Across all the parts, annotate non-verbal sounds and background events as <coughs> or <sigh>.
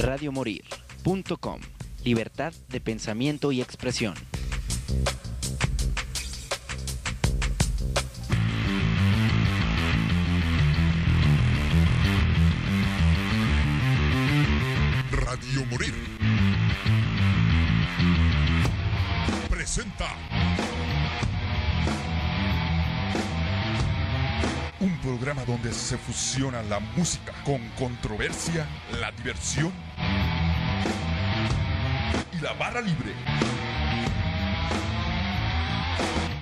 radiomorir.com. Libertad de pensamiento y expresión. Radio Morir. Presenta. Un programa donde se fusiona la música con controversia, la diversión la barra libre.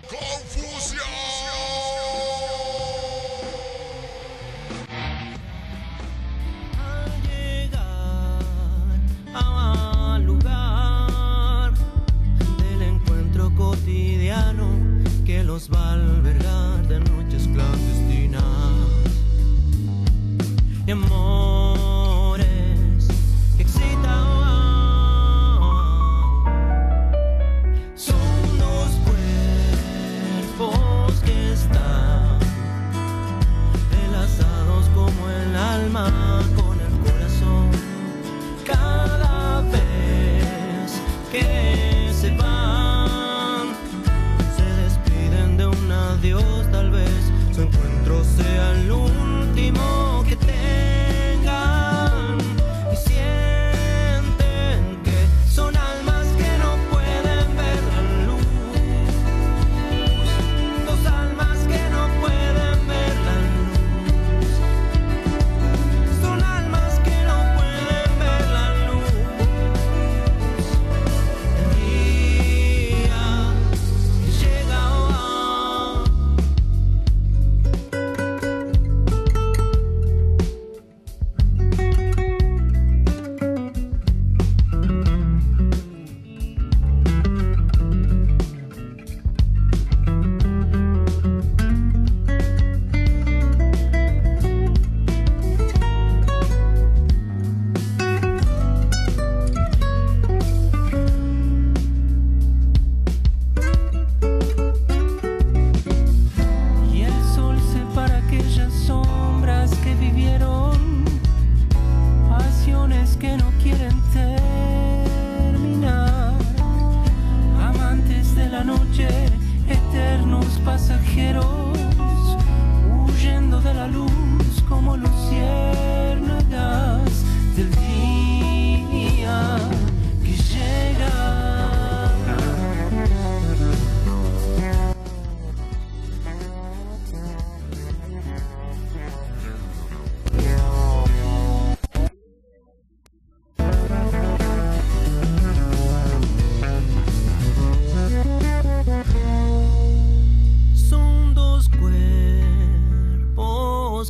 ¡Confusión! Al llegar al lugar del encuentro cotidiano que los va a albergar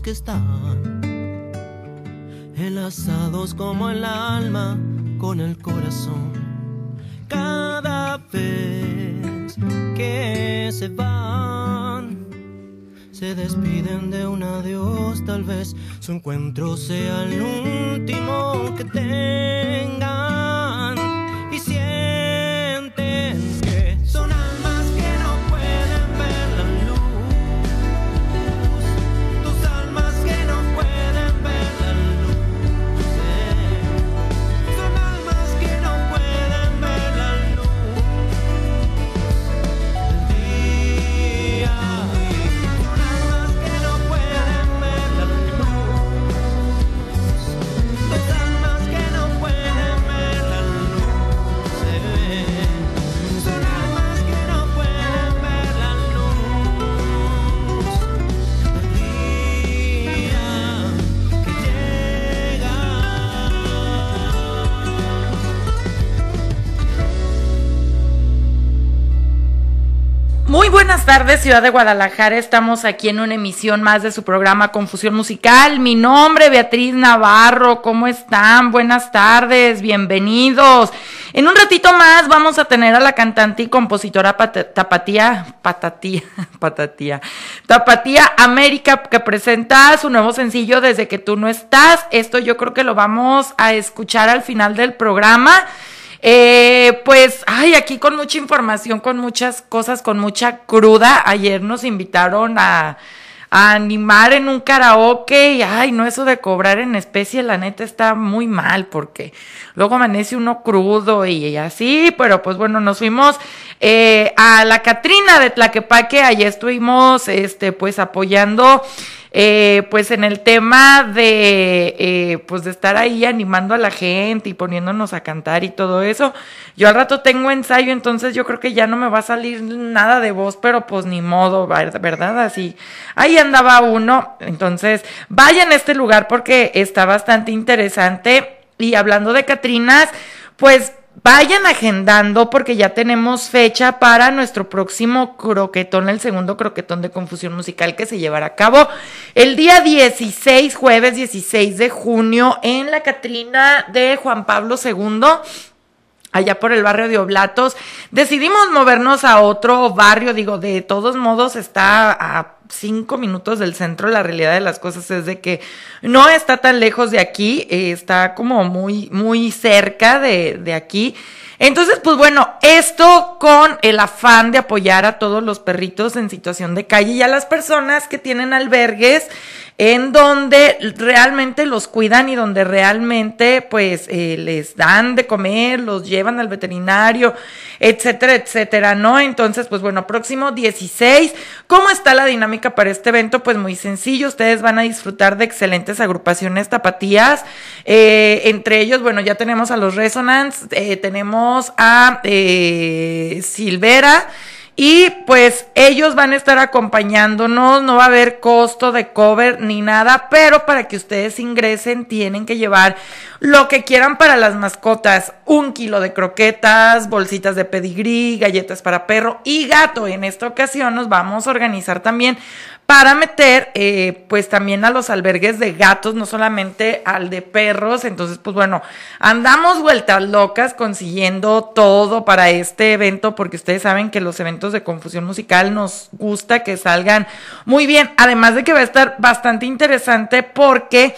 que están enlazados como el alma con el corazón. Cada vez que se van, se despiden de un adiós, tal vez su encuentro sea el último que tengan. Buenas tardes, Ciudad de Guadalajara. Estamos aquí en una emisión más de su programa Confusión Musical. Mi nombre, Beatriz Navarro. ¿Cómo están? Buenas tardes, bienvenidos. En un ratito más vamos a tener a la cantante y compositora Pat- Tapatía, Patatía, <laughs> Patatía, Tapatía América, que presenta su nuevo sencillo Desde que tú no estás. Esto yo creo que lo vamos a escuchar al final del programa. Eh, pues, ay, aquí con mucha información, con muchas cosas, con mucha cruda. Ayer nos invitaron a, a animar en un karaoke y ay, no eso de cobrar en especie, la neta está muy mal porque luego amanece uno crudo y, así, pero pues bueno, nos fuimos eh, a la Catrina de Tlaquepaque, allí estuvimos este pues apoyando eh, pues en el tema de, eh, pues de estar ahí animando a la gente y poniéndonos a cantar y todo eso. Yo al rato tengo ensayo, entonces yo creo que ya no me va a salir nada de voz, pero pues ni modo, ¿verdad? Así, ahí andaba uno. Entonces, vayan a este lugar porque está bastante interesante. Y hablando de Catrinas, pues Vayan agendando porque ya tenemos fecha para nuestro próximo croquetón, el segundo croquetón de confusión musical que se llevará a cabo el día 16, jueves 16 de junio en la Catrina de Juan Pablo II allá por el barrio de Oblatos. Decidimos movernos a otro barrio, digo, de todos modos está a cinco minutos del centro. La realidad de las cosas es de que no está tan lejos de aquí, eh, está como muy, muy cerca de, de aquí. Entonces, pues bueno, esto con el afán de apoyar a todos los perritos en situación de calle y a las personas que tienen albergues en donde realmente los cuidan y donde realmente pues eh, les dan de comer, los llevan al veterinario, etcétera, etcétera, ¿no? Entonces, pues bueno, próximo 16, ¿cómo está la dinámica para este evento? Pues muy sencillo, ustedes van a disfrutar de excelentes agrupaciones tapatías, eh, entre ellos, bueno, ya tenemos a los Resonance, eh, tenemos a Silvera, y pues ellos van a estar acompañándonos, no va a haber costo de cover ni nada, pero para que ustedes ingresen tienen que llevar lo que quieran para las mascotas, un kilo de croquetas, bolsitas de pedigrí, galletas para perro y gato. En esta ocasión nos vamos a organizar también para meter eh, pues también a los albergues de gatos, no solamente al de perros. Entonces, pues bueno, andamos vueltas locas consiguiendo todo para este evento porque ustedes saben que los eventos de confusión musical nos gusta que salgan muy bien. Además de que va a estar bastante interesante porque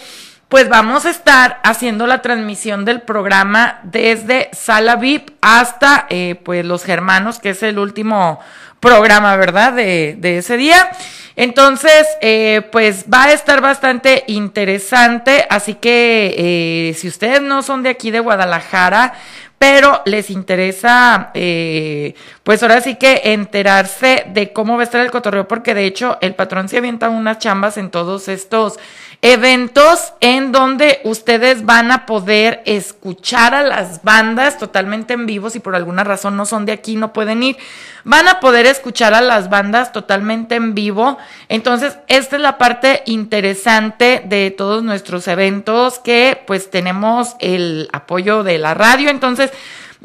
pues vamos a estar haciendo la transmisión del programa desde Sala VIP hasta eh, pues los Germanos, que es el último programa, ¿verdad? De, de ese día. Entonces, eh, pues va a estar bastante interesante, así que eh, si ustedes no son de aquí de Guadalajara, pero les interesa, eh, pues ahora sí que enterarse de cómo va a estar el cotorreo, porque de hecho el patrón se avienta unas chambas en todos estos eventos en donde ustedes van a poder escuchar a las bandas totalmente en vivo, si por alguna razón no son de aquí, no pueden ir, van a poder escuchar a las bandas totalmente en vivo. Entonces, esta es la parte interesante de todos nuestros eventos que pues tenemos el apoyo de la radio. Entonces,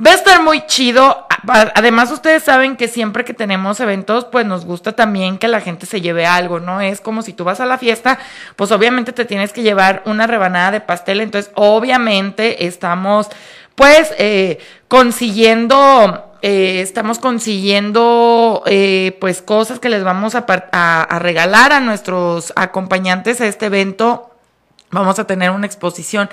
Va a estar muy chido. Además, ustedes saben que siempre que tenemos eventos, pues nos gusta también que la gente se lleve algo, ¿no? Es como si tú vas a la fiesta, pues obviamente te tienes que llevar una rebanada de pastel. Entonces, obviamente estamos, pues, eh, consiguiendo eh, estamos consiguiendo eh, pues cosas que les vamos a, a, regalar a nuestros acompañantes a este evento Vamos a tener una exposición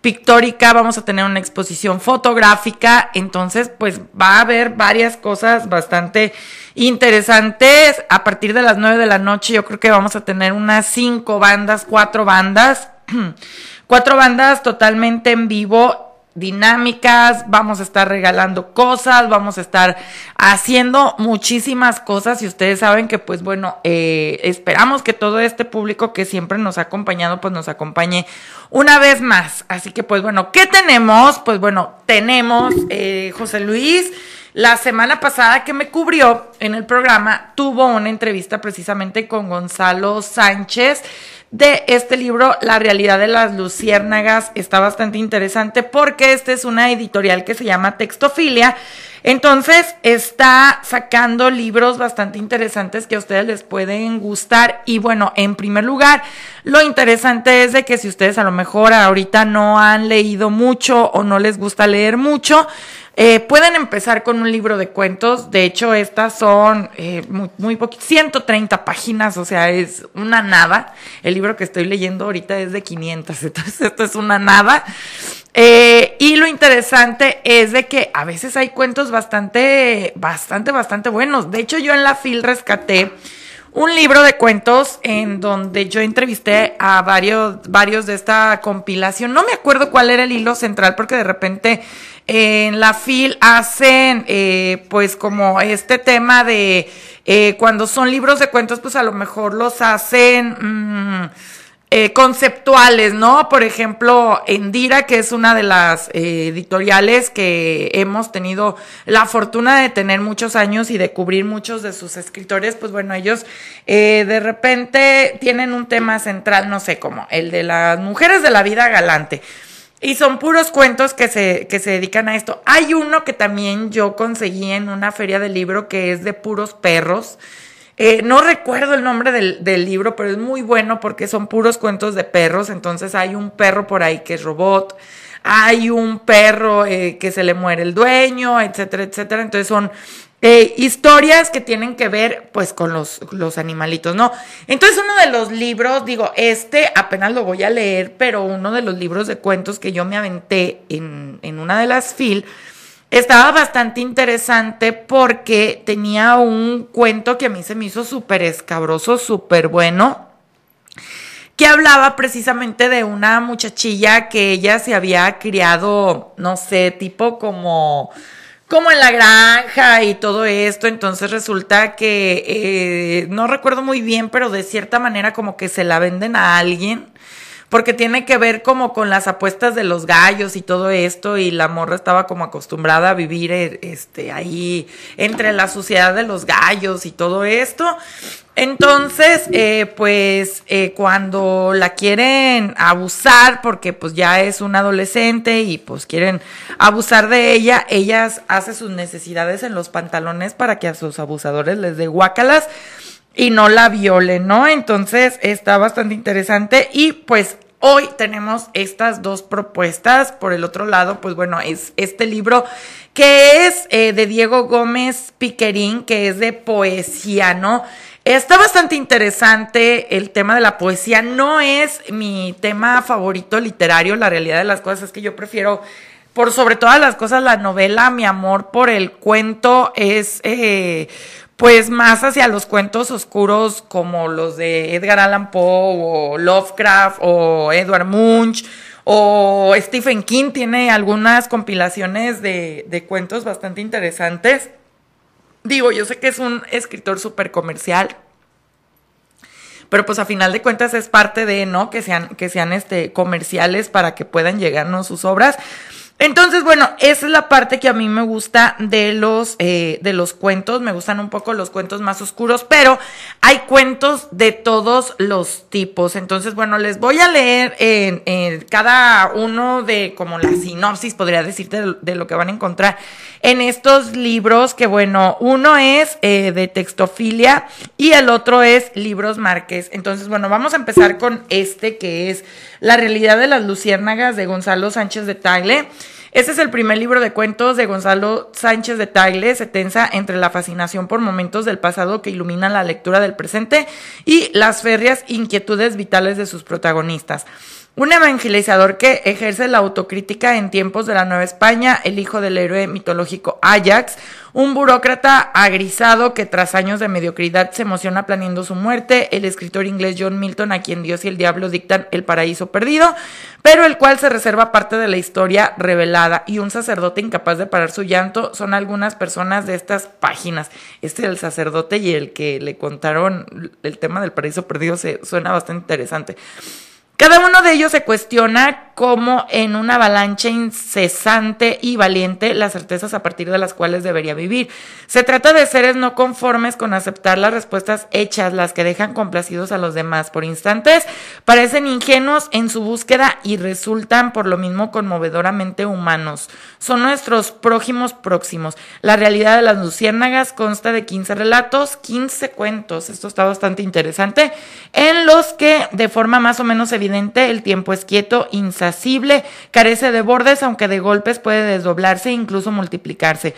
pictórica, vamos a tener una exposición fotográfica, entonces pues va a haber varias cosas bastante interesantes. A partir de las nueve de la noche yo creo que vamos a tener unas cinco bandas, cuatro bandas, <clears throat> cuatro bandas totalmente en vivo dinámicas, vamos a estar regalando cosas, vamos a estar haciendo muchísimas cosas y ustedes saben que pues bueno, eh, esperamos que todo este público que siempre nos ha acompañado pues nos acompañe una vez más. Así que pues bueno, ¿qué tenemos? Pues bueno, tenemos eh, José Luis. La semana pasada que me cubrió en el programa tuvo una entrevista precisamente con Gonzalo Sánchez de este libro, La realidad de las luciérnagas, está bastante interesante porque esta es una editorial que se llama Textofilia. Entonces está sacando libros bastante interesantes que a ustedes les pueden gustar. Y bueno, en primer lugar, lo interesante es de que si ustedes a lo mejor ahorita no han leído mucho o no les gusta leer mucho, eh, pueden empezar con un libro de cuentos. De hecho, estas son eh, muy, muy 130 páginas, o sea, es una nada. El libro que estoy leyendo ahorita es de 500, <laughs> entonces esto es una nada. Eh, y lo interesante es de que a veces hay cuentos bastante, bastante, bastante buenos. De hecho, yo en la FIL rescaté un libro de cuentos en donde yo entrevisté a varios, varios de esta compilación. No me acuerdo cuál era el hilo central porque de repente en la FIL hacen eh, pues como este tema de eh, cuando son libros de cuentos pues a lo mejor los hacen... Mm, eh, conceptuales, ¿no? Por ejemplo, Endira, que es una de las eh, editoriales que hemos tenido la fortuna de tener muchos años y de cubrir muchos de sus escritores, pues bueno, ellos eh, de repente tienen un tema central, no sé cómo, el de las mujeres de la vida galante. Y son puros cuentos que se, que se dedican a esto. Hay uno que también yo conseguí en una feria de libro que es de puros perros. Eh, no recuerdo el nombre del, del, libro, pero es muy bueno porque son puros cuentos de perros. Entonces hay un perro por ahí que es robot, hay un perro eh, que se le muere el dueño, etcétera, etcétera. Entonces son eh, historias que tienen que ver pues con los, los animalitos, ¿no? Entonces uno de los libros, digo, este apenas lo voy a leer, pero uno de los libros de cuentos que yo me aventé en, en una de las fil estaba bastante interesante porque tenía un cuento que a mí se me hizo súper escabroso, súper bueno, que hablaba precisamente de una muchachilla que ella se había criado, no sé, tipo como como en la granja y todo esto, entonces resulta que eh, no recuerdo muy bien, pero de cierta manera como que se la venden a alguien porque tiene que ver como con las apuestas de los gallos y todo esto y la morra estaba como acostumbrada a vivir eh, este ahí entre la suciedad de los gallos y todo esto. Entonces, eh, pues eh, cuando la quieren abusar, porque pues ya es una adolescente y pues quieren abusar de ella, ellas hace sus necesidades en los pantalones para que a sus abusadores les dé guácalas y no la viole, ¿no? Entonces está bastante interesante y pues hoy tenemos estas dos propuestas. Por el otro lado, pues bueno, es este libro que es eh, de Diego Gómez Piquerín, que es de poesía, ¿no? Está bastante interesante el tema de la poesía. No es mi tema favorito literario. La realidad de las cosas es que yo prefiero, por sobre todas las cosas, la novela. Mi amor por el cuento es eh, pues más hacia los cuentos oscuros como los de Edgar Allan Poe o Lovecraft o Edward Munch o Stephen King tiene algunas compilaciones de, de cuentos bastante interesantes. Digo, yo sé que es un escritor súper comercial, pero pues a final de cuentas es parte de, ¿no? Que sean, que sean este, comerciales para que puedan llegarnos sus obras. Entonces, bueno, esa es la parte que a mí me gusta de los, eh, de los cuentos. Me gustan un poco los cuentos más oscuros, pero hay cuentos de todos los tipos. Entonces, bueno, les voy a leer en, cada uno de como la sinopsis, podría decirte, de, lo que van a encontrar en estos libros, que bueno, uno es eh, de textofilia y el otro es libros Márquez. Entonces, bueno, vamos a empezar con este que es La realidad de las luciérnagas de Gonzalo Sánchez de Tagle. Este es el primer libro de cuentos de Gonzalo Sánchez de Tagle. Se tensa entre la fascinación por momentos del pasado que iluminan la lectura del presente y las férreas inquietudes vitales de sus protagonistas. Un evangelizador que ejerce la autocrítica en tiempos de la Nueva España, el hijo del héroe mitológico Ajax, un burócrata agrisado que tras años de mediocridad se emociona planeando su muerte, el escritor inglés John Milton a quien Dios y el diablo dictan el paraíso perdido, pero el cual se reserva parte de la historia revelada y un sacerdote incapaz de parar su llanto son algunas personas de estas páginas. Este es el sacerdote y el que le contaron el tema del paraíso perdido se suena bastante interesante. Cada uno de ellos se cuestiona cómo en una avalancha incesante y valiente las certezas a partir de las cuales debería vivir. Se trata de seres no conformes con aceptar las respuestas hechas, las que dejan complacidos a los demás. Por instantes parecen ingenuos en su búsqueda y resultan por lo mismo conmovedoramente humanos. Son nuestros prójimos próximos. La realidad de las luciérnagas consta de 15 relatos, 15 cuentos. Esto está bastante interesante, en los que de forma más o menos evidente el tiempo es quieto, insacible, carece de bordes, aunque de golpes puede desdoblarse e incluso multiplicarse.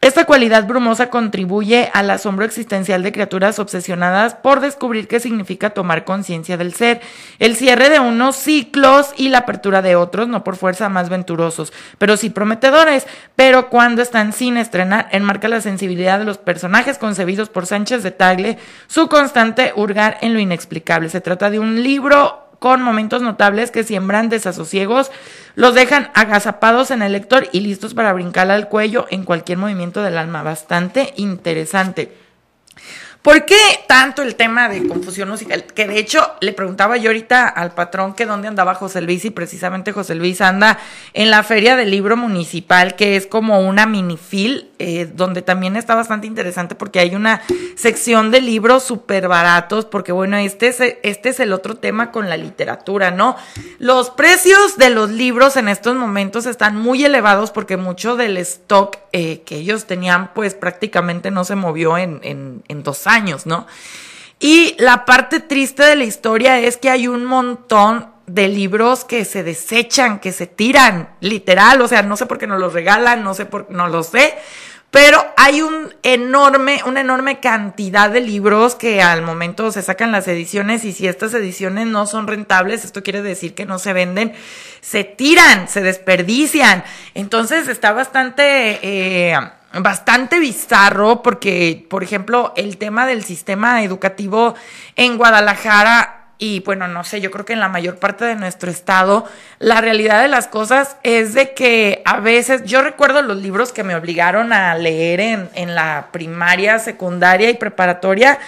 Esta cualidad brumosa contribuye al asombro existencial de criaturas obsesionadas por descubrir qué significa tomar conciencia del ser, el cierre de unos ciclos y la apertura de otros, no por fuerza más venturosos, pero sí prometedores. Pero cuando están sin estrenar, enmarca la sensibilidad de los personajes concebidos por Sánchez de Tagle, su constante hurgar en lo inexplicable. Se trata de un libro con momentos notables que siembran desasosiegos, los dejan agazapados en el lector y listos para brincar al cuello en cualquier movimiento del alma. Bastante interesante. ¿Por qué tanto el tema de confusión musical? Que de hecho le preguntaba yo ahorita al patrón que dónde andaba José Luis y precisamente José Luis anda en la Feria del Libro Municipal, que es como una minifil, eh, donde también está bastante interesante porque hay una sección de libros súper baratos, porque bueno, este es, este es el otro tema con la literatura, ¿no? Los precios de los libros en estos momentos están muy elevados porque mucho del stock eh, que ellos tenían pues prácticamente no se movió en, en, en dos ¿no? Y la parte triste de la historia es que hay un montón de libros que se desechan, que se tiran, literal, o sea, no sé por qué no los regalan, no sé por no lo sé, pero hay un enorme, una enorme cantidad de libros que al momento se sacan las ediciones y si estas ediciones no son rentables, esto quiere decir que no se venden, se tiran, se desperdician. Entonces está bastante eh, bastante bizarro porque, por ejemplo, el tema del sistema educativo en Guadalajara y bueno, no sé, yo creo que en la mayor parte de nuestro estado, la realidad de las cosas es de que a veces, yo recuerdo los libros que me obligaron a leer en, en la primaria, secundaria y preparatoria,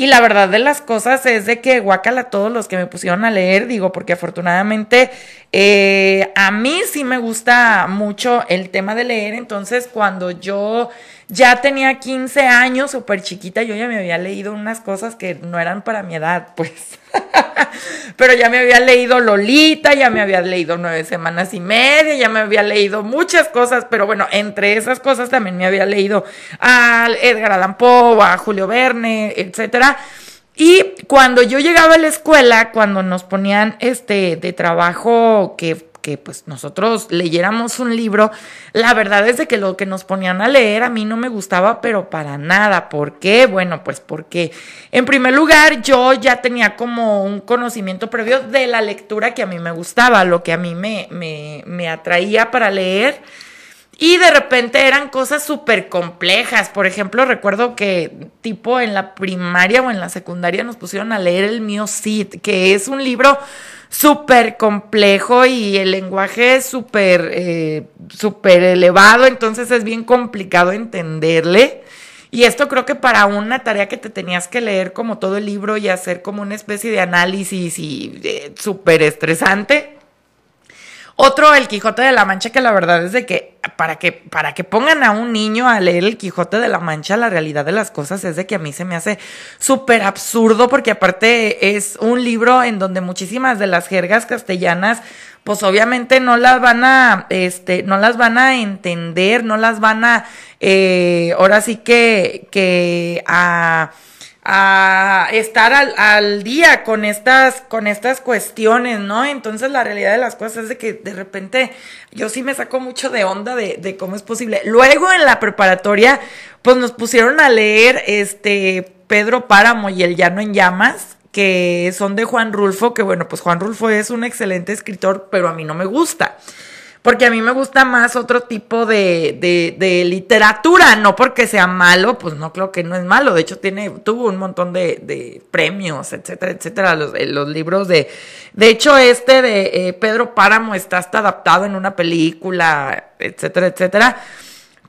y la verdad de las cosas es de que guacala todos los que me pusieron a leer, digo, porque afortunadamente eh, a mí sí me gusta mucho el tema de leer, entonces cuando yo ya tenía 15 años, súper chiquita, yo ya me había leído unas cosas que no eran para mi edad, pues. <laughs> <laughs> Pero ya me había leído Lolita, ya me había leído nueve semanas y media, ya me había leído muchas cosas, pero bueno, entre esas cosas también me había leído a Edgar Allan Poe, a Julio Verne, etcétera. Y cuando yo llegaba a la escuela, cuando nos ponían este de trabajo que que pues nosotros leyéramos un libro, la verdad es de que lo que nos ponían a leer a mí no me gustaba, pero para nada. ¿Por qué? Bueno, pues porque en primer lugar yo ya tenía como un conocimiento previo de la lectura que a mí me gustaba, lo que a mí me, me, me atraía para leer. Y de repente eran cosas súper complejas. Por ejemplo, recuerdo que tipo en la primaria o en la secundaria nos pusieron a leer el mío Cid, que es un libro súper complejo y el lenguaje es súper, eh, súper elevado, entonces es bien complicado entenderle. Y esto creo que para una tarea que te tenías que leer como todo el libro y hacer como una especie de análisis y eh, súper estresante, otro, el Quijote de la Mancha, que la verdad es de que para que para que pongan a un niño a leer el Quijote de la Mancha, la realidad de las cosas es de que a mí se me hace súper absurdo porque aparte es un libro en donde muchísimas de las jergas castellanas pues obviamente no las van a, este, no las van a entender, no las van a, eh, ahora sí que, que a a estar al, al, día con estas, con estas cuestiones, ¿no? Entonces la realidad de las cosas es de que de repente yo sí me saco mucho de onda de, de cómo es posible. Luego en la preparatoria, pues nos pusieron a leer este Pedro Páramo y El Llano en Llamas, que son de Juan Rulfo, que bueno, pues Juan Rulfo es un excelente escritor, pero a mí no me gusta porque a mí me gusta más otro tipo de, de, literatura, no porque sea malo, pues no creo que no es malo, de hecho tiene, tuvo un montón de, premios, etcétera, etcétera, los, eh, los, libros de, de hecho este de eh, Pedro Páramo está hasta adaptado en una película, etcétera, etcétera.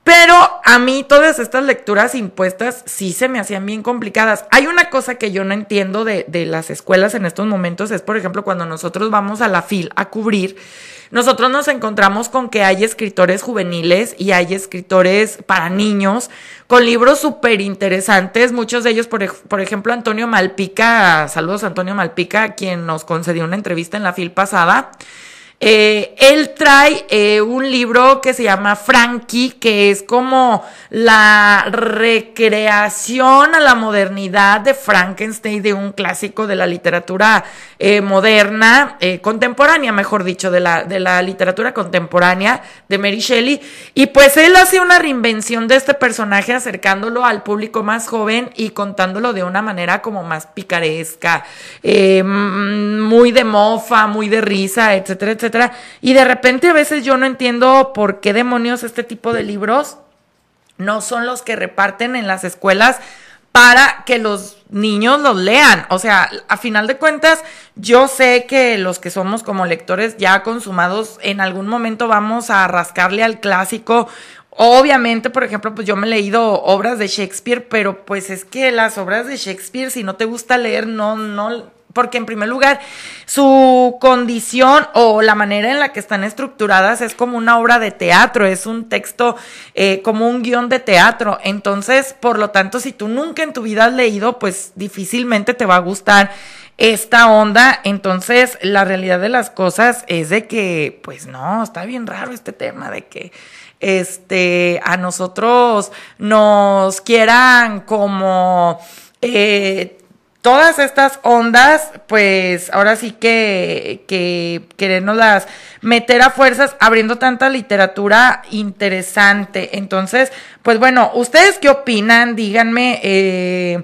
Pero a mí todas estas lecturas impuestas sí se me hacían bien complicadas. Hay una cosa que yo no entiendo de, de las escuelas en estos momentos, es por ejemplo cuando nosotros vamos a la FIL a cubrir, nosotros nos encontramos con que hay escritores juveniles y hay escritores para niños con libros súper interesantes, muchos de ellos, por, por, ejemplo, Antonio Malpica, saludos a Antonio Malpica, quien nos concedió una entrevista en la FIL pasada. Eh, él trae eh, un libro que se llama Frankie, que es como la recreación a la modernidad de Frankenstein, de un clásico de la literatura eh, moderna, contemporánea, mejor dicho, de la, de la literatura contemporánea de Mary Shelley. Y pues él hace una reinvención de este personaje acercándolo al público más joven y contándolo de una manera como más picaresca, muy de mofa, muy de risa, etcétera, etcétera y de repente a veces yo no entiendo por qué demonios este tipo de libros no son los que reparten en las escuelas para que los niños los lean. O sea, a final de cuentas, yo sé que los que somos como lectores ya consumados, en algún momento vamos a rascarle al clásico. Obviamente, por ejemplo, pues yo me he leído obras de Shakespeare, pero pues es que las obras de Shakespeare, si no te gusta leer, no, no, porque en primer lugar, su condición o la manera en la que están estructuradas es como una obra de teatro, es un texto eh, como un guion de teatro. Entonces, por lo tanto, si tú nunca en tu vida has leído, pues difícilmente te va a gustar esta onda. Entonces, la realidad de las cosas es de que, pues no, está bien raro este tema de que este a nosotros nos quieran como eh, todas estas ondas, pues ahora sí que, que las meter a fuerzas abriendo tanta literatura interesante. Entonces, pues bueno, ¿ustedes qué opinan? Díganme, eh,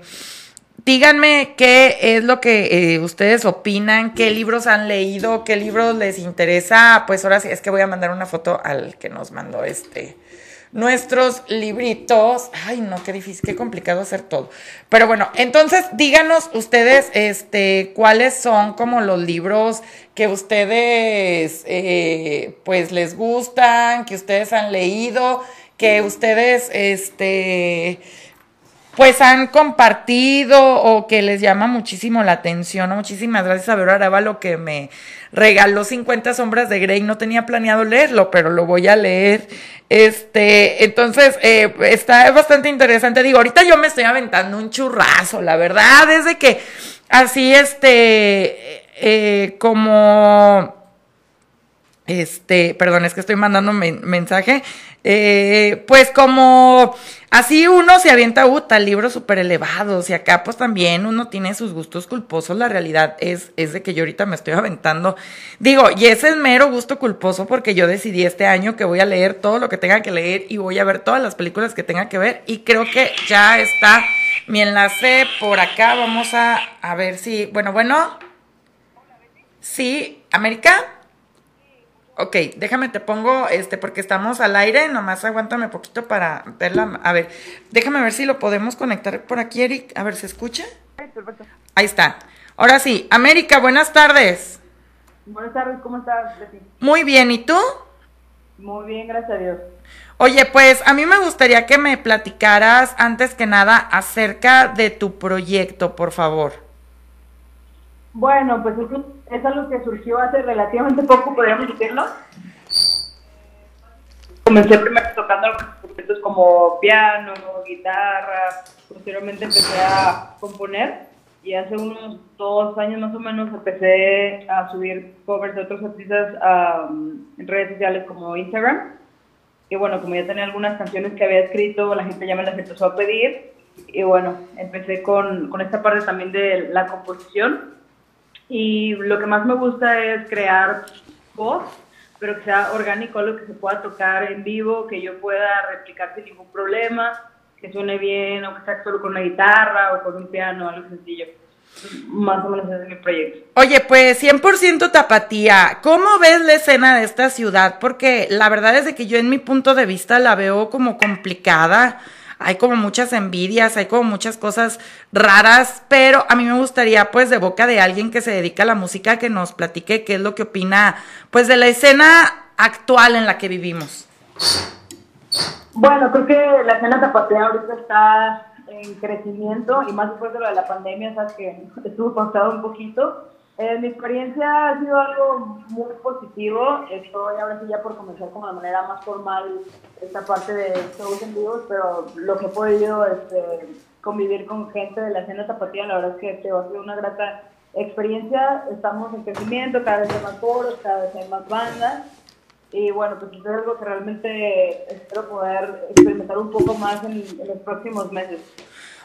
díganme qué es lo que eh, ustedes opinan, qué libros han leído, qué libros les interesa. Pues ahora sí, es que voy a mandar una foto al que nos mandó este nuestros libritos. Ay, no, qué difícil, qué complicado hacer todo. Pero bueno, entonces díganos ustedes, este, cuáles son como los libros que ustedes, eh, pues, les gustan, que ustedes han leído, que ustedes, este, pues han compartido o que les llama muchísimo la atención. Muchísimas gracias a Vero lo que me regaló 50 sombras de Grey. No tenía planeado leerlo, pero lo voy a leer. Este, entonces, eh, está bastante interesante. Digo, ahorita yo me estoy aventando un churrazo, la verdad, es de que así, este, eh, como este, perdón, es que estoy mandando mensaje, eh, pues como así uno se avienta uta, libros súper elevados y acá pues también uno tiene sus gustos culposos, la realidad es, es de que yo ahorita me estoy aventando, digo, y ese es mero gusto culposo porque yo decidí este año que voy a leer todo lo que tenga que leer y voy a ver todas las películas que tenga que ver y creo que ya está. Mi enlace por acá, vamos a, a ver si, bueno, bueno, sí, América. Ok, déjame te pongo, este, porque estamos al aire, nomás aguántame poquito para verla. A ver, déjame ver si lo podemos conectar por aquí, Eric. A ver, ¿se escucha? perfecto. Ahí está. Ahora sí, América, buenas tardes. Buenas tardes, ¿cómo estás, Muy bien, ¿y tú? Muy bien, gracias a Dios. Oye, pues a mí me gustaría que me platicaras antes que nada acerca de tu proyecto, por favor. Bueno, pues es, algo que surgió hace relativamente poco, podríamos decirlo. Comencé primero tocando algunos instrumentos como piano, guitarra, posteriormente empecé a componer y hace unos dos años más o menos empecé a subir covers de otros artistas en redes sociales como Instagram. Y bueno, como ya tenía algunas canciones que había escrito, la gente ya me las empezó a pedir. Y bueno, empecé con, con esta parte también de la composición y lo que más me gusta es crear voz, pero que sea orgánico, lo que se pueda tocar en vivo, que yo pueda replicar sin ningún problema, que suene bien, o que sea solo con una guitarra o con un piano, algo sencillo. Más o menos ese es mi proyecto. Oye, pues 100% tapatía. ¿Cómo ves la escena de esta ciudad? Porque la verdad es de que yo en mi punto de vista la veo como complicada hay como muchas envidias, hay como muchas cosas raras, pero a mí me gustaría pues de boca de alguien que se dedica a la música que nos platique qué es lo que opina pues de la escena actual en la que vivimos. Bueno, creo que la escena zapatea ahorita está en crecimiento y más después de lo de la pandemia, sabes que estuvo pausado un poquito. Eh, mi experiencia ha sido algo muy positivo. Estoy ahora sí ya por comenzar como de manera más formal esta parte de shows en vivos, pero lo que he podido este, convivir con gente de la escena tapatía, la verdad es que te ha sido una grata experiencia estamos en crecimiento, cada vez hay más foros, cada vez hay más bandas. Y bueno, pues es algo que realmente espero poder experimentar un poco más en, en los próximos meses.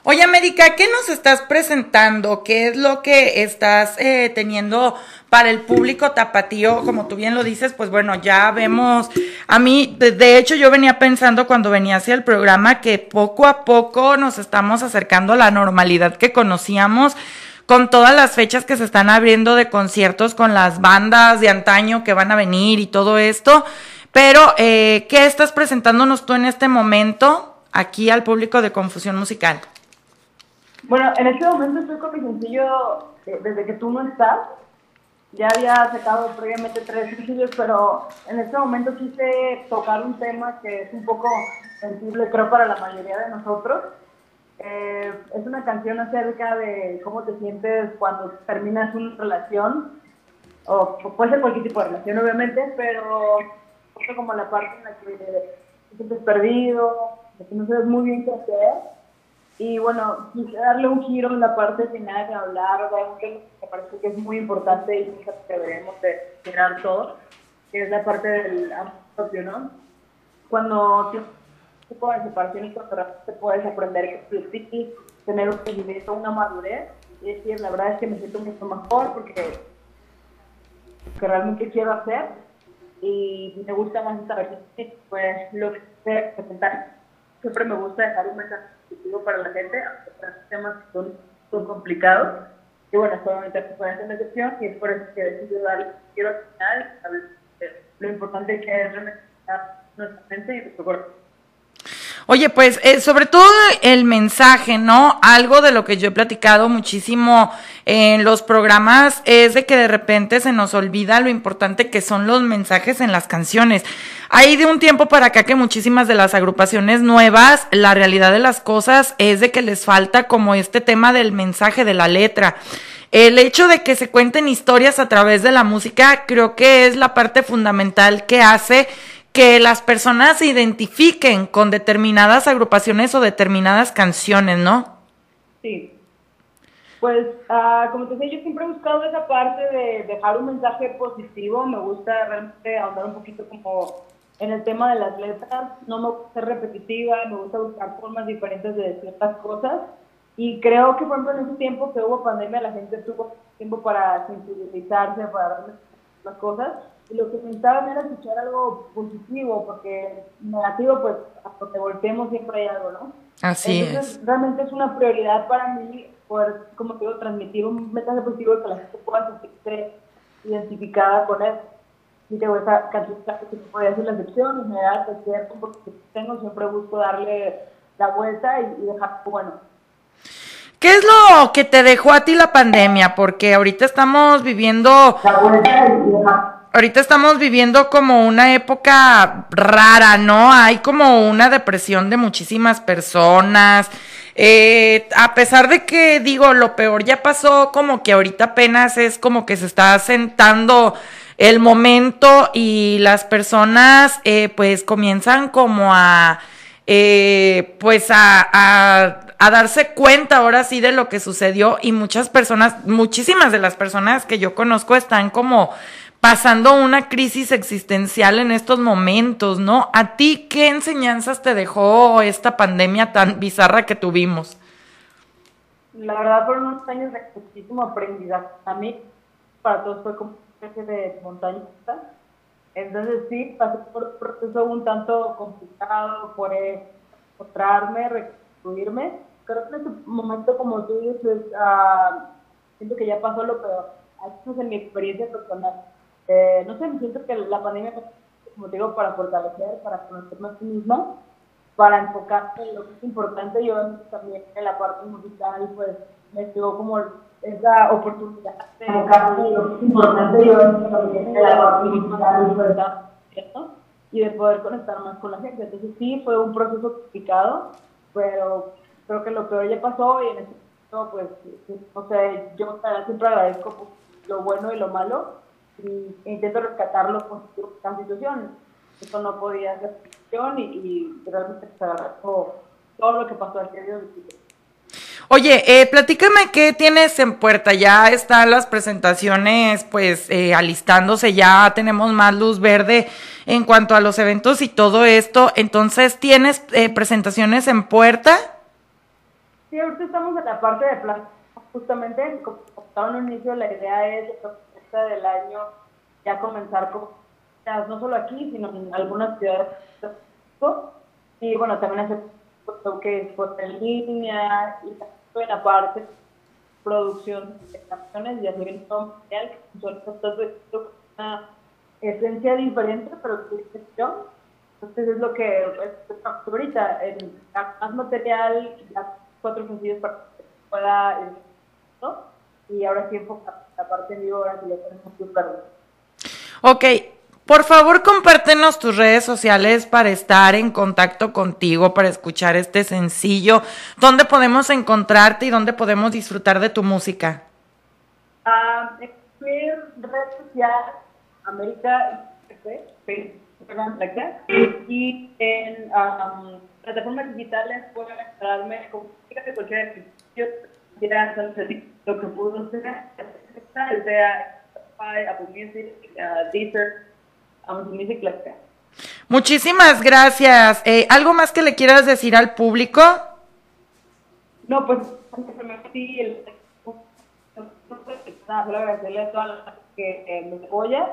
Oye, América, ¿qué nos estás presentando? ¿Qué es lo que estás eh, teniendo para el público tapatío? Como tú bien lo dices, pues bueno, ya vemos, a mí, de, hecho yo venía pensando cuando venía hacia el programa que poco a poco nos estamos acercando a la normalidad que conocíamos con todas las fechas que se están abriendo de conciertos con las bandas de antaño que van a venir y todo esto. Pero, eh, ¿qué estás presentándonos tú en este momento aquí al público de Confusión Musical? Bueno, en este momento estoy con mi sencillo eh, Desde que tú no estás. Ya había sacado previamente tres sencillos, pero en este momento quise tocar un tema que es un poco sensible, creo, para la mayoría de nosotros. Eh, es una canción acerca de cómo te sientes cuando terminas una relación, o, puede ser cualquier tipo de relación, obviamente, pero es como la parte en la que te sientes perdido, que no sabes muy bien qué hacer. Y bueno, quise darle un giro en la parte final de hablar que me parece que es muy importante y que deberíamos de mirar todos, que es la parte del amor propio, ¿no? Cuando tienes un tipo de separación y realmente puedes aprender que tener un crecimiento, una madurez, y decir, la verdad es que me siento mucho mejor porque que realmente quiero hacer y me gusta más esta versión, pues lo que sé presentar. Siempre me gusta dejar un mensaje positivo para la gente, aunque temas que son, son complicados. Y bueno, solamente fue esta excepción y es por eso que decidí dar quiero al final, saber lo importante que es realmente nuestra mente y nuestro cuerpo. Oye, pues eh, sobre todo el mensaje, ¿no? Algo de lo que yo he platicado muchísimo en los programas es de que de repente se nos olvida lo importante que son los mensajes en las canciones. Hay de un tiempo para acá que muchísimas de las agrupaciones nuevas, la realidad de las cosas es de que les falta como este tema del mensaje de la letra. El hecho de que se cuenten historias a través de la música creo que es la parte fundamental que hace que las personas se identifiquen con determinadas agrupaciones o determinadas canciones, ¿no? Sí. Pues, uh, como te decía, yo siempre he buscado esa parte de dejar un mensaje positivo. Me gusta realmente ahondar un poquito como en el tema de las letras. No me gusta ser repetitiva, me gusta buscar formas diferentes de decir ciertas cosas. Y creo que, por ejemplo, en ese tiempo que hubo pandemia, la gente tuvo tiempo para sensibilizarse, para las cosas y lo que necesitaban era escuchar algo positivo, porque negativo, pues, hasta que volteemos siempre hay algo, ¿no? Así Entonces, es. realmente es una prioridad para mí poder, como te digo, transmitir un mensaje positivo que la gente pueda sentirse identificada con él. Y te voy a que podría ser la excepción, en general, es cierto, porque tengo, siempre busco darle la vuelta y, y dejar, bueno, ¿Qué es lo que te dejó a ti la pandemia? Porque ahorita estamos viviendo la vuelta y dejar ahorita estamos viviendo como una época rara, ¿no? Hay como una depresión de muchísimas personas. Eh, a pesar de que digo, lo peor ya pasó, como que ahorita apenas es como que se está sentando el momento y las personas eh, pues comienzan como a eh, pues a, a, a, darse cuenta ahora sí de lo que sucedió y muchas personas, muchísimas de las personas que yo conozco están como pasando una crisis existencial en estos momentos, ¿no? ¿A ti qué enseñanzas te dejó esta pandemia tan bizarra que tuvimos? La verdad fueron unos años de muchísimo aprendizaje. A mí, para todos fue como una especie de montaña. Entonces sí, pasé por un proceso un tanto complicado, por encontrarme, reconstruirme. Creo que en este momento, como tú dices, uh, siento que ya pasó lo peor. Esto es en mi experiencia personal. Eh, no sé, me siento que la pandemia como te digo, para fortalecer, para conocerme a ti misma, para enfocarte en lo que es importante. Yo también en la parte musical, pues me llegó como esa oportunidad de enfocarme en lo que es importante. Yo también en la parte musical, ¿cierto? Y de poder conectar más con la gente. Entonces sí, fue un proceso complicado, pero creo que lo peor ya pasó y en ese momento, pues, o sea, yo siempre agradezco lo bueno y lo malo y intento rescatarlo con esta situación. Eso no podía ser situación y, y realmente se agarró todo, lo que pasó al día de Oye, eh, platícame qué tienes en puerta. Ya están las presentaciones, pues, eh, alistándose. Ya tenemos más luz verde en cuanto a los eventos y todo esto. Entonces, ¿tienes eh, presentaciones en puerta? Sí, ahorita estamos en la parte de plan. Justamente, como estaba en un inicio, la idea es esta del año ya comenzar con, no solo aquí, sino en algunas ciudades. Y bueno, también hacer que es en línea y en aparte producción de canciones y hacer un mundial que una esencia diferente pero yo entonces es lo que es, ahorita más material las cuatro sencillos para que pueda ¿no? Y ahora sí enfocar la parte en vivo ahora lo tenemos que Ok, por favor, compártenos tus redes sociales para estar en contacto contigo, para escuchar este sencillo. ¿Dónde podemos encontrarte y dónde podemos disfrutar de tu música? En red social América y en um, plataformas digitales pueden encontrarme con cualquier ya lo que pudo ser, sea Apple Music, uh, Deezer, Muchísimas gracias. Eh, ¿Algo más que le quieras decir al público? No, pues el, solo agradecerle a todas las que eh, me apoya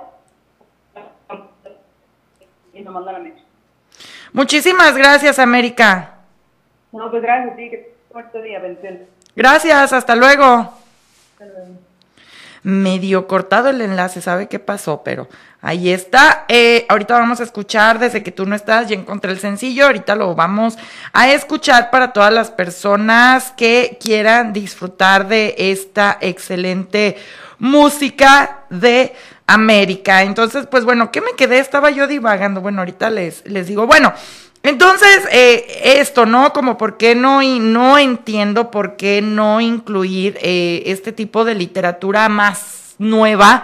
y mandan a. Muchísimas gracias, América. No, pues gracias a ti, que día, bendiciones. Gracias, hasta luego. Medio cortado el enlace, ¿sabe qué pasó? Pero ahí está. Eh, ahorita vamos a escuchar desde que tú no estás, ya encontré el sencillo, ahorita lo vamos a escuchar para todas las personas que quieran disfrutar de esta excelente música de América. Entonces, pues bueno, ¿qué me quedé? Estaba yo divagando. Bueno, ahorita les, les digo, bueno. Entonces, eh, esto, ¿no? Como por qué no, y no entiendo por qué no incluir eh, este tipo de literatura más nueva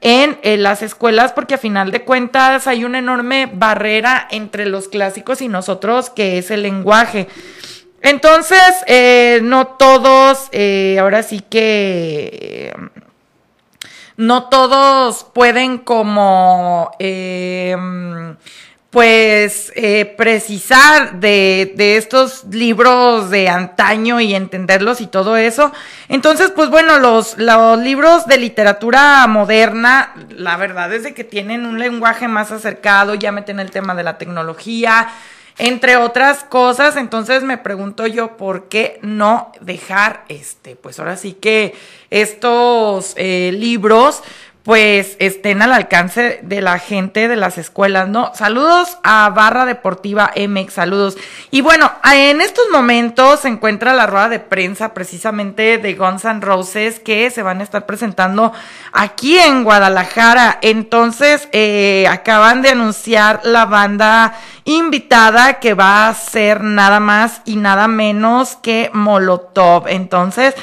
en, las escuelas, porque a final de cuentas hay una enorme barrera entre los clásicos y nosotros, que es el lenguaje. Entonces, eh, no todos, ahora sí que no todos pueden como pues eh, precisar de, de, estos libros de antaño y entenderlos y todo eso. Entonces, pues bueno, los, los libros de literatura moderna, la verdad es de que tienen un lenguaje más acercado, ya meten el tema de la tecnología, entre otras cosas. Entonces me pregunto yo, ¿por qué no dejar este? Pues ahora sí que estos eh, libros pues estén al alcance de la gente de las escuelas, ¿no? Saludos a Barra Deportiva MX, saludos. Y bueno, en estos momentos se encuentra la rueda de prensa precisamente de Guns N' Roses que se van a estar presentando aquí en Guadalajara. Entonces, eh, acaban de anunciar la banda invitada que va a ser nada más y nada menos que Molotov. Entonces,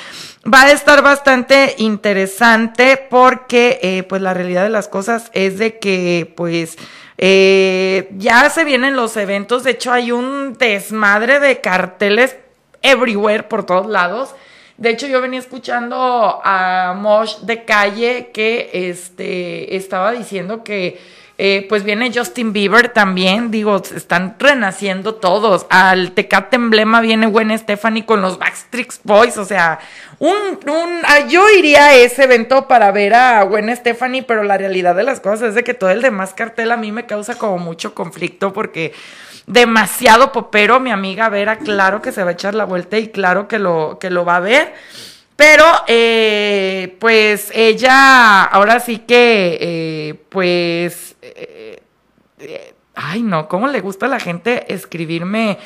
Va a estar bastante interesante porque eh, pues la realidad de las cosas es de que pues eh, ya se vienen los eventos, de hecho hay un desmadre de carteles everywhere por todos lados. De hecho, yo venía escuchando a Mosh de calle que este estaba diciendo que eh, pues viene Justin Bieber también, digo, están renaciendo todos. Al Tecate Emblema viene Gwen Stephanie con los Backstreet Boys, o sea, un, un, ah, yo iría a ese evento para ver a Gwen Stephanie, pero la realidad de las cosas es de que todo el demás cartel a mí me causa como mucho conflicto porque demasiado popero, mi amiga Vera, claro que se va a echar la vuelta y claro que lo, que lo va a ver. Pero, eh, pues ella, ahora sí que, eh, pues, eh, ay no, ¿cómo le gusta a la gente escribirme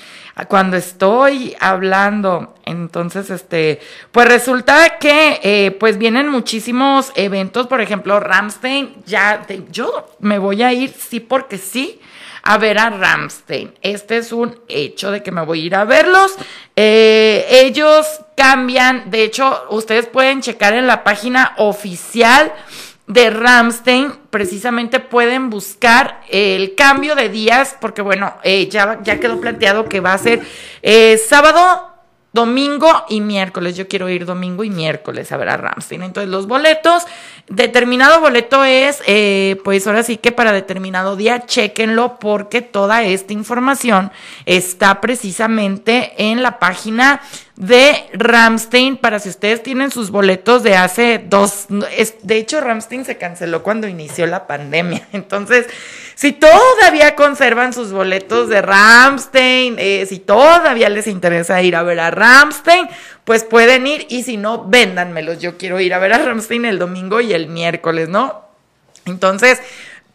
cuando estoy hablando? Entonces, este, pues resulta que, pues vienen muchísimos eventos, por ejemplo, Ramstein, ya, yo me voy a ir, sí, porque sí a ver a Ramstein. Este es un hecho de que me voy a ir a verlos. Eh, ellos cambian, de hecho, ustedes pueden checar en la página oficial de Ramstein, precisamente pueden buscar el cambio de días, porque bueno, eh, ya, ya quedó planteado que va a ser eh, sábado domingo y miércoles. Yo quiero ir domingo y miércoles a ver a Ramstein. Entonces, los boletos, determinado boleto es, eh, pues ahora sí que para determinado día, chequenlo porque toda esta información está precisamente en la página de Ramstein para si ustedes tienen sus boletos de hace dos, de hecho Ramstein se canceló cuando inició la pandemia, <laughs> entonces si todavía conservan sus boletos de Ramstein, eh, si todavía les interesa ir a ver a Ramstein, pues pueden ir y si no, véndanmelos, yo quiero ir a ver a Ramstein el domingo y el miércoles, ¿no? Entonces,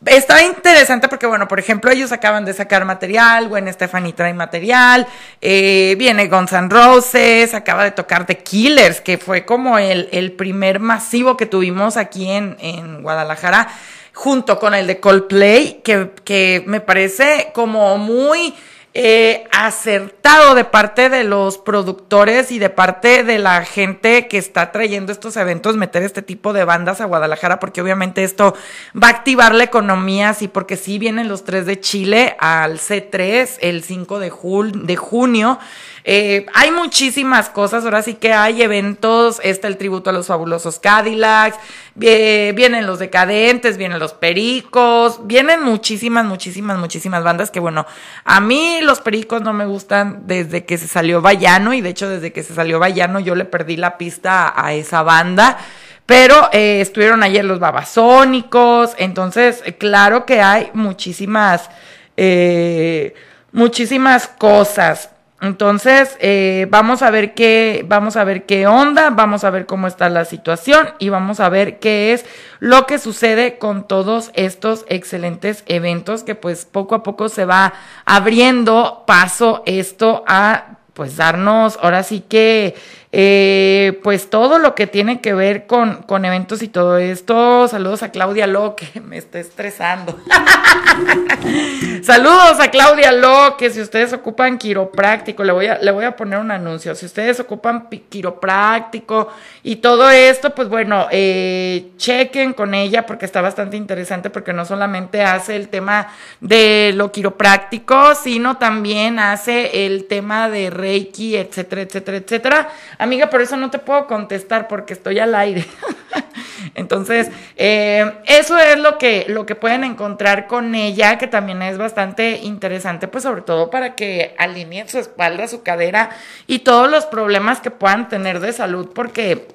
Está interesante porque, bueno, por ejemplo, ellos acaban de sacar material, Gwen Stefani trae material, eh, viene Guns N' Roses, acaba de tocar The Killers, que fue como el, el primer masivo que tuvimos aquí en, en Guadalajara, junto con el de Coldplay, que, que me parece como muy eh, acertado de parte de los productores y de parte de la gente que está trayendo estos eventos meter este tipo de bandas a Guadalajara porque obviamente esto va a activar la economía, sí, porque sí vienen los tres de Chile al C3 el 5 de, de junio. Eh, hay muchísimas cosas, ahora sí que hay eventos, está el tributo a los fabulosos Cadillacs, vienen los decadentes, vienen los pericos, vienen muchísimas, muchísimas, muchísimas bandas que bueno, a mí los pericos no me gustan desde que se salió Vallano y de hecho desde que se salió Vallano yo le perdí la pista a esa banda. Pero eh, estuvieron ayer los babasónicos, entonces claro que hay muchísimas, eh, muchísimas cosas. Entonces, eh, vamos a ver qué, vamos a ver qué onda, vamos a ver cómo está la situación y vamos a ver qué es lo que sucede con todos estos excelentes eventos que pues poco a poco se va abriendo paso esto a pues darnos ahora sí que eh, pues todo lo que tiene que ver con, con eventos y todo esto. Saludos a Claudia Lo, que <laughs> me está estresando. <laughs> Saludos a Claudia Lo, que si ustedes ocupan quiropráctico, le voy a, le voy a poner un anuncio. Si ustedes ocupan quiropráctico y todo esto, pues bueno, eh, chequen con ella porque está bastante interesante porque no solamente hace el tema de lo quiropráctico, sino también hace el tema de Reiki, etcétera, etcétera, etcétera amiga, por eso no te puedo contestar porque estoy al aire. <laughs> Entonces, eh, eso es lo que, lo que pueden encontrar con ella, que también es bastante interesante, pues sobre todo para que alineen su espalda, su cadera y todos los problemas que puedan tener de salud, porque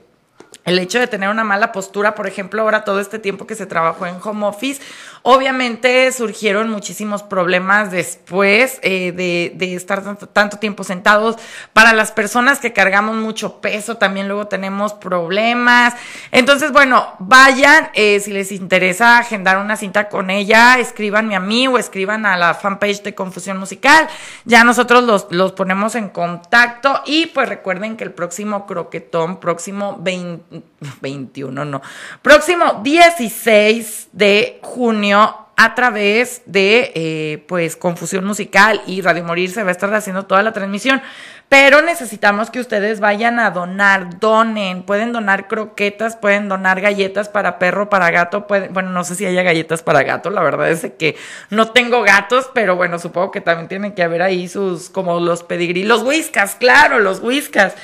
el hecho de tener una mala postura, por ejemplo, ahora todo este tiempo que se trabajó en home office, obviamente surgieron muchísimos problemas después eh, de, estar tanto, tiempo sentados. Para las personas que cargamos mucho peso, también luego tenemos problemas. Entonces, bueno, vayan, eh, si les interesa agendar una cinta con ella, escríbanme a mí o escriban a la fanpage de Confusión Musical. Ya nosotros los, los ponemos en contacto y pues recuerden que el próximo croquetón, próximo 20 21, <laughs> no. Próximo 16 de junio a través de eh, pues Confusión Musical y Radio Morir se va a estar haciendo toda la transmisión. Pero necesitamos que ustedes vayan a donar, donen, pueden donar croquetas, pueden donar galletas para perro, para gato, pueden, bueno, no sé si haya galletas para gato, la verdad es que no tengo gatos, pero bueno, supongo que también tienen que haber ahí sus, como los pedigrí, los whiskas, claro, los whiskas.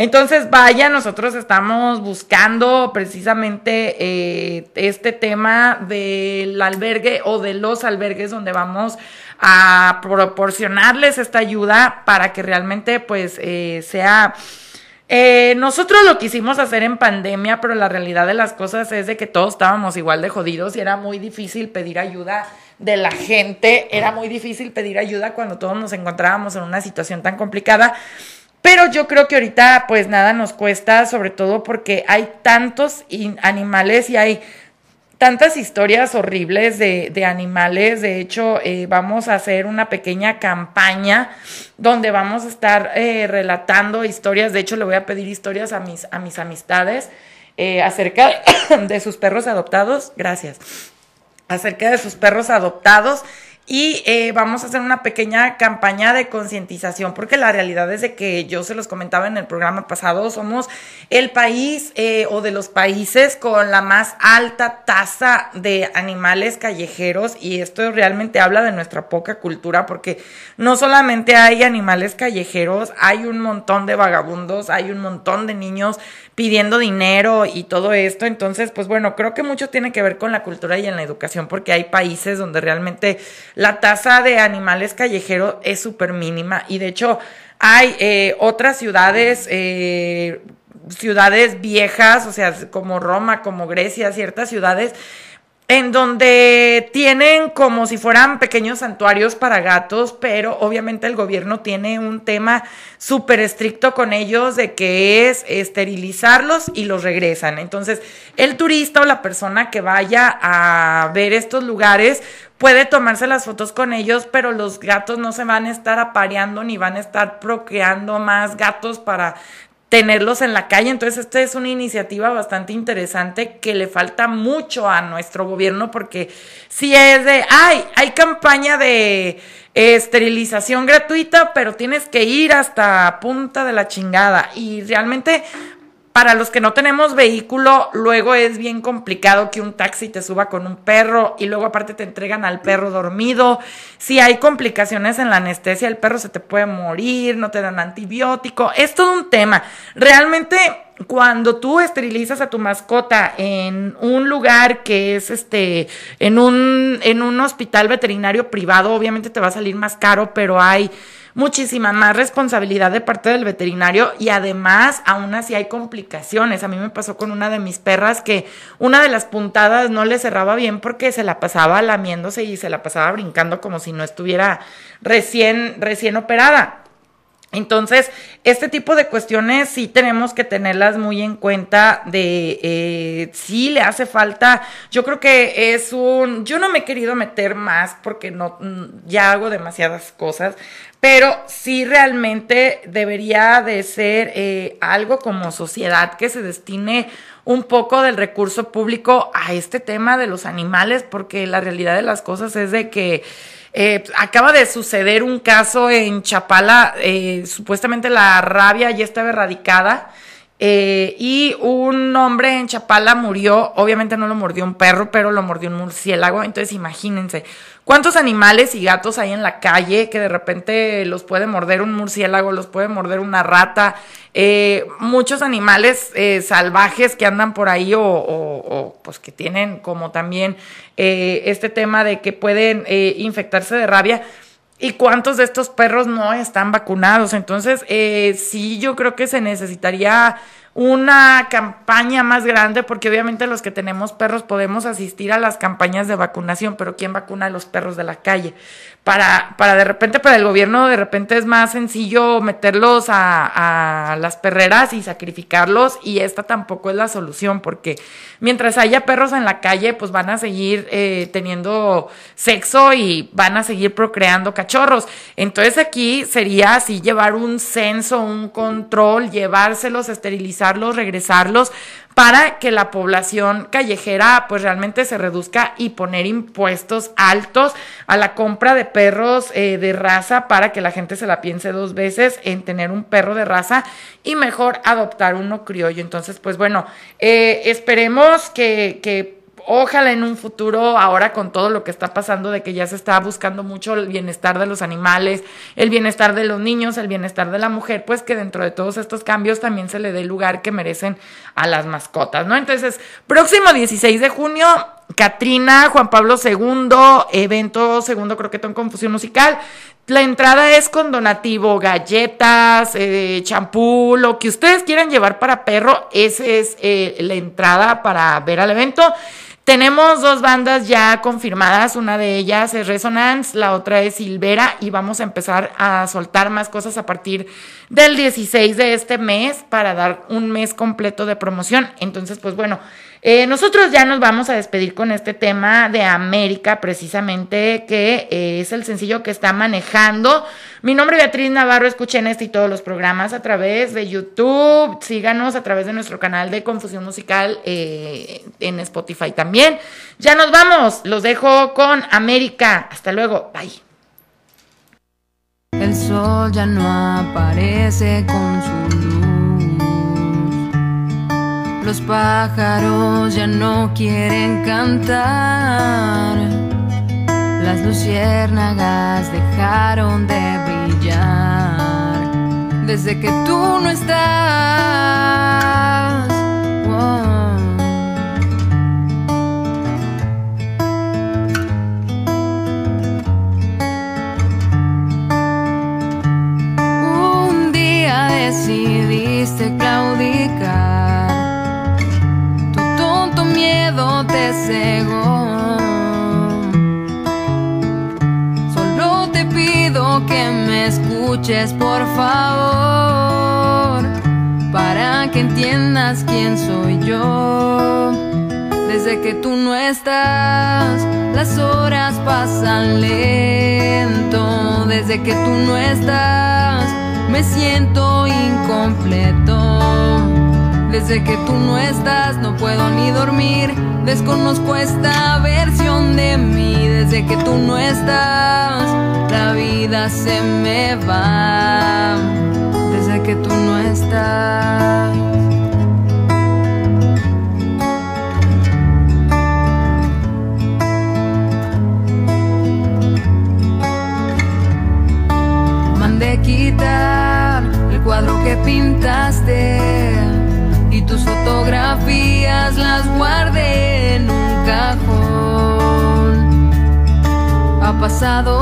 Entonces, vaya, nosotros estamos buscando precisamente eh, este tema del albergue o de los albergues donde vamos a proporcionarles esta ayuda para que realmente pues eh, sea... Eh, nosotros lo quisimos hacer en pandemia, pero la realidad de las cosas es de que todos estábamos igual de jodidos y era muy difícil pedir ayuda de la gente, era muy difícil pedir ayuda cuando todos nos encontrábamos en una situación tan complicada. Pero yo creo que ahorita pues nada nos cuesta, sobre todo porque hay tantos animales y hay tantas historias horribles de, animales. De hecho, eh, vamos a hacer una pequeña campaña donde vamos a estar eh, relatando historias. De hecho, le voy a pedir historias a mis, a mis amistades eh, acerca <coughs> de sus perros adoptados. Gracias. Acerca de sus perros adoptados y eh, vamos a hacer una pequeña campaña de concientización, porque la realidad es de que yo se los comentaba en el programa pasado, somos el país eh, o de los países con la más alta tasa de animales callejeros y esto realmente habla de nuestra poca cultura, porque no solamente hay animales callejeros, hay un montón de vagabundos, hay un montón de niños pidiendo dinero y todo esto, entonces, pues bueno, creo que mucho tiene que ver con la cultura y en la educación, porque hay países donde realmente la tasa de animales callejeros es súper mínima y de hecho hay eh, otras ciudades, eh, ciudades viejas, o sea, como Roma, como Grecia, ciertas ciudades en donde tienen como si fueran pequeños santuarios para gatos, pero obviamente el gobierno tiene un tema súper estricto con ellos de que es esterilizarlos y los regresan. Entonces, el turista o la persona que vaya a ver estos lugares puede tomarse las fotos con ellos, pero los gatos no se van a estar apareando ni van a estar procreando más gatos para tenerlos en la calle. Entonces, esta es una iniciativa bastante interesante que le falta mucho a nuestro gobierno porque si es de, ay, hay campaña de esterilización gratuita, pero tienes que ir hasta punta de la chingada. Y realmente para los que no tenemos vehículo, luego es bien complicado que un taxi te suba con un perro y luego aparte te entregan al perro dormido. Si hay complicaciones en la anestesia, el perro se te puede morir, no te dan antibiótico. Es todo un tema. Realmente cuando tú esterilizas a tu mascota en un lugar que es este en un en un hospital veterinario privado, obviamente te va a salir más caro, pero hay muchísima más responsabilidad de parte del veterinario y además aún así hay complicaciones. A mí me pasó con una de mis perras que una de las puntadas no le cerraba bien porque se la pasaba lamiéndose y se la pasaba brincando como si no estuviera recién, recién operada. Entonces, este tipo de cuestiones sí tenemos que tenerlas muy en cuenta de eh, si le hace falta, yo creo que es un, yo no me he querido meter más porque no, mm, ya hago demasiadas cosas, pero sí realmente debería de ser eh, algo como sociedad que se destine un poco del recurso público a este tema de los animales, porque la realidad de las cosas es de que eh, acaba de suceder un caso en Chapala, eh, supuestamente la rabia ya estaba erradicada. Y un hombre en Chapala murió, obviamente no lo mordió un perro, pero lo mordió un murciélago, entonces imagínense, ¿Cuántos animales y gatos hay en la calle que de repente los puede morder un murciélago, los puede morder una rata? Eh, muchos animales eh, salvajes que andan por ahí o, pues que tienen como también eh, este tema de que pueden infectarse de rabia. ¿Y cuántos de estos perros no están vacunados? Entonces, sí, yo creo que se necesitaría una campaña más grande, porque obviamente los que tenemos perros podemos asistir a las campañas de vacunación, pero ¿quién vacuna a los perros de la calle? Para, para de repente, para el gobierno, de repente es más sencillo meterlos a, a las perreras y sacrificarlos, y esta tampoco es la solución, porque mientras haya perros en la calle, pues van a seguir eh, teniendo sexo y van a seguir procreando cachorros. Entonces aquí sería así llevar un censo, un control, llevárselos, esterilizar regresarlos, para que la población callejera pues realmente se reduzca y poner impuestos altos a la compra de perros eh, de raza para que la gente se la piense dos veces en tener un perro de raza y mejor adoptar uno criollo. Entonces, pues bueno, eh, esperemos que ojalá en un futuro, ahora con todo lo que está pasando, de que ya se está buscando mucho el bienestar de los animales, el bienestar de los niños, el bienestar de la mujer, pues que dentro de todos estos cambios también se le dé el lugar que merecen a las mascotas, ¿no? Entonces, próximo 16 de junio, Katrina, Juan Pablo II, evento segundo croquetón en confusión musical. La entrada es con donativo, galletas, eh, champú, lo que ustedes quieran llevar para perro, esa es eh, la entrada para ver al evento. Tenemos dos bandas ya confirmadas, una de ellas es Resonance, la otra es Silvera y vamos a empezar a soltar más cosas a partir del 16 de este mes para dar un mes completo de promoción. Entonces, pues bueno, Eh, nosotros ya nos vamos a despedir con este tema de América, precisamente, que eh, es el sencillo que está manejando. Mi nombre es Beatriz Navarro, escuchen este y todos los programas a través de YouTube, síganos a través de nuestro canal de Confusión Musical eh, en Spotify también. Ya nos vamos, los dejo con América. Hasta luego, bye. El sol ya no aparece con su luz. Los pájaros ya no quieren cantar. Las luciérnagas dejaron de brillar desde que tú no estás. Decidiste claudicar, te cegó. Solo te pido que me escuches, por favor, para que entiendas quién soy yo. Desde que tú no estás, las horas pasan lento. Desde que tú no estás, me siento incompleto. Desde que tú no estás, no puedo ni dormir. Desconozco esta versión de mí. Desde que tú no estás, la vida se me va. Desde que tú no estás. Mandé quitar el cuadro que pintaste tus fotografías las guardé en un cajón. Ha pasado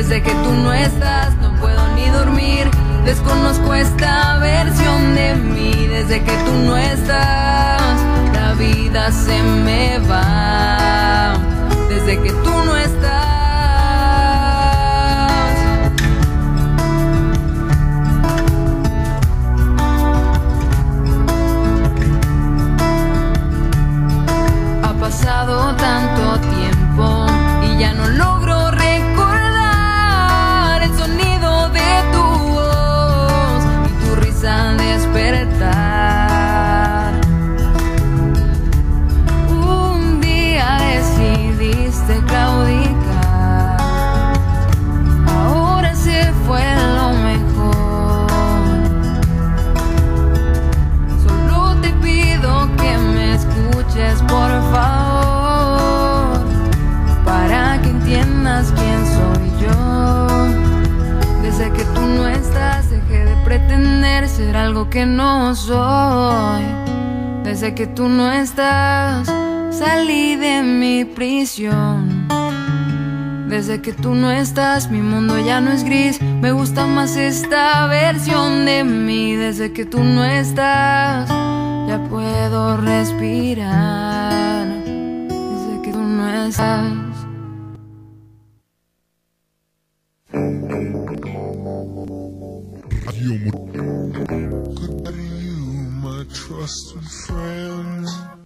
Desde que tú no estás, no puedo ni dormir. Desconozco esta versión de mí. Desde que tú no estás, la vida se me va. Desde que tú no estás. Ha pasado tanto tiempo y ya no logro tú no estás, salí de mi prisión. Desde que tú no estás, mi mundo ya no es gris. Me gusta más esta versión de mí. Desde que tú no estás, ya puedo respirar. Desde que tú no estás. Trusted friend.